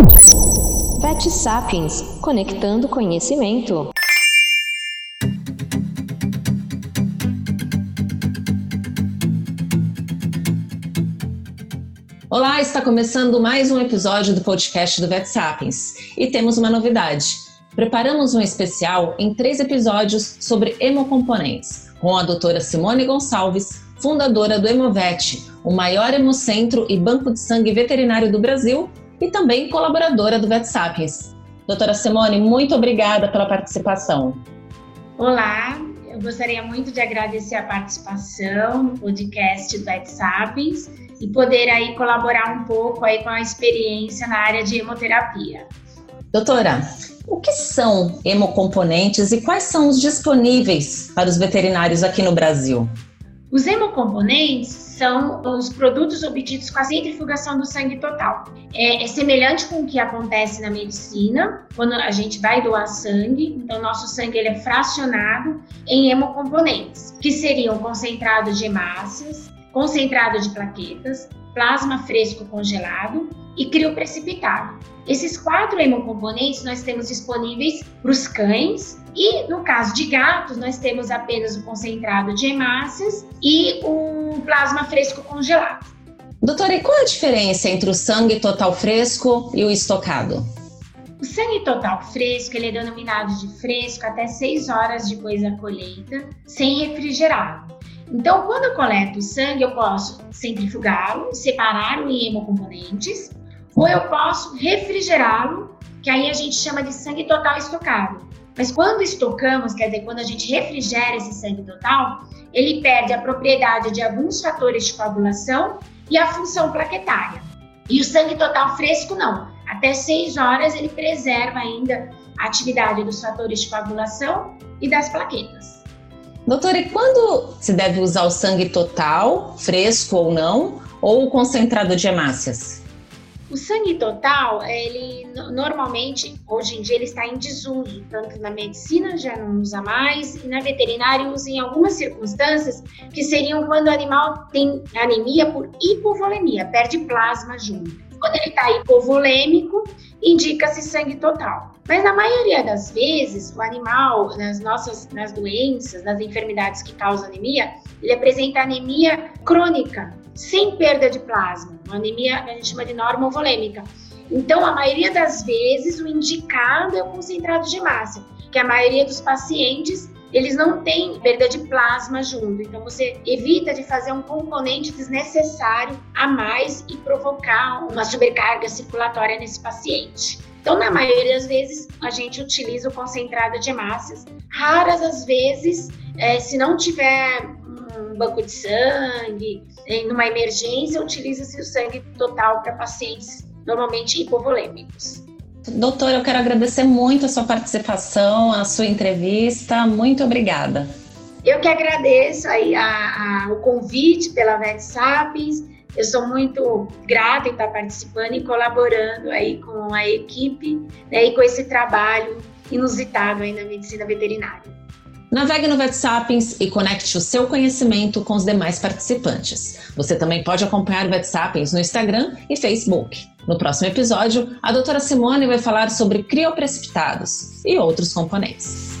Vet Sapiens Conectando Conhecimento. Olá, está começando mais um episódio do podcast do Vet Sapiens e temos uma novidade. Preparamos um especial em três episódios sobre hemocomponentes, com a doutora Simone Gonçalves, fundadora do Hemovet, o maior hemocentro e banco de sangue veterinário do Brasil, e também colaboradora do Vet Sapiens. Doutora Simone, muito obrigada pela participação. Olá, eu gostaria muito de agradecer a participação no podcast do Vet Sapiens e poder aí colaborar um pouco aí com a experiência na área de hemoterapia. Doutora, o que são hemocomponentes e quais são os disponíveis para os veterinários aqui no Brasil? Os hemocomponentes são os produtos obtidos com a centrifugação do sangue total. É, é, semelhante com o que acontece na medicina, quando a gente vai doar sangue, então nosso sangue ele é fracionado em hemocomponentes, que seriam concentrado de hemácias, concentrado de plaquetas, plasma fresco congelado e crioprecipitado. Esses quatro hemocomponentes nós temos disponíveis para os cães e no caso de gatos nós temos apenas o concentrado de hemácias e o plasma fresco congelado. Doutora, e qual a diferença entre o sangue total fresco e o estocado? O sangue total fresco ele é denominado de fresco até 6 horas depois da colheita, sem refrigerado. Então, quando eu coleto o sangue, eu posso centrifugá-lo, separá-lo em hemocomponentes, ou eu posso refrigerá-lo, que aí a gente chama de sangue total estocado. Mas quando estocamos, quer dizer, quando a gente refrigera esse sangue total, ele perde a propriedade de alguns fatores de coagulação e a função plaquetária. E o sangue total fresco não. Até 6 horas ele preserva ainda a atividade dos fatores de coagulação e das plaquetas. Doutora, e quando se deve usar o sangue total, fresco ou não, ou o concentrado de hemácias? O sangue total, ele normalmente, hoje em dia, ele está em desuso, tanto na medicina já não usa mais, e na veterinária usa em algumas circunstâncias, que seriam quando o animal tem anemia por hipovolemia, perde plasma junto. Quando ele está hipovolêmico, indica-se sangue total. Mas na maioria das vezes, o animal, nas nossas nas doenças, nas enfermidades que causam anemia, ele apresenta anemia crônica, sem perda de plasma, uma anemia que a gente chama de normovolêmica. Então, a maioria das vezes, o indicado é o concentrado de massa, que a maioria dos pacientes eles não têm perda de plasma junto. Então você evita de fazer um componente desnecessário a mais e provocar uma sobrecarga circulatória nesse paciente. Então, na maioria das vezes, a gente utiliza o concentrado de hemácias. Raras as vezes, é, se não tiver um banco de sangue, em uma emergência, utiliza-se o sangue total para pacientes normalmente hipovolêmicos. Doutora, eu quero agradecer muito a sua participação, a sua entrevista. Muito obrigada. Eu que agradeço aí a, a, o convite pela Vet Sapiens. Eu sou muito grata em estar participando e colaborando aí com a equipe né, e com esse trabalho inusitado aí na medicina veterinária. Navegue no VetSapiens e conecte o seu conhecimento com os demais participantes. Você também pode acompanhar o VetSapiens no Instagram e Facebook. No próximo episódio, a doutora Simone vai falar sobre crioprecipitados e outros componentes.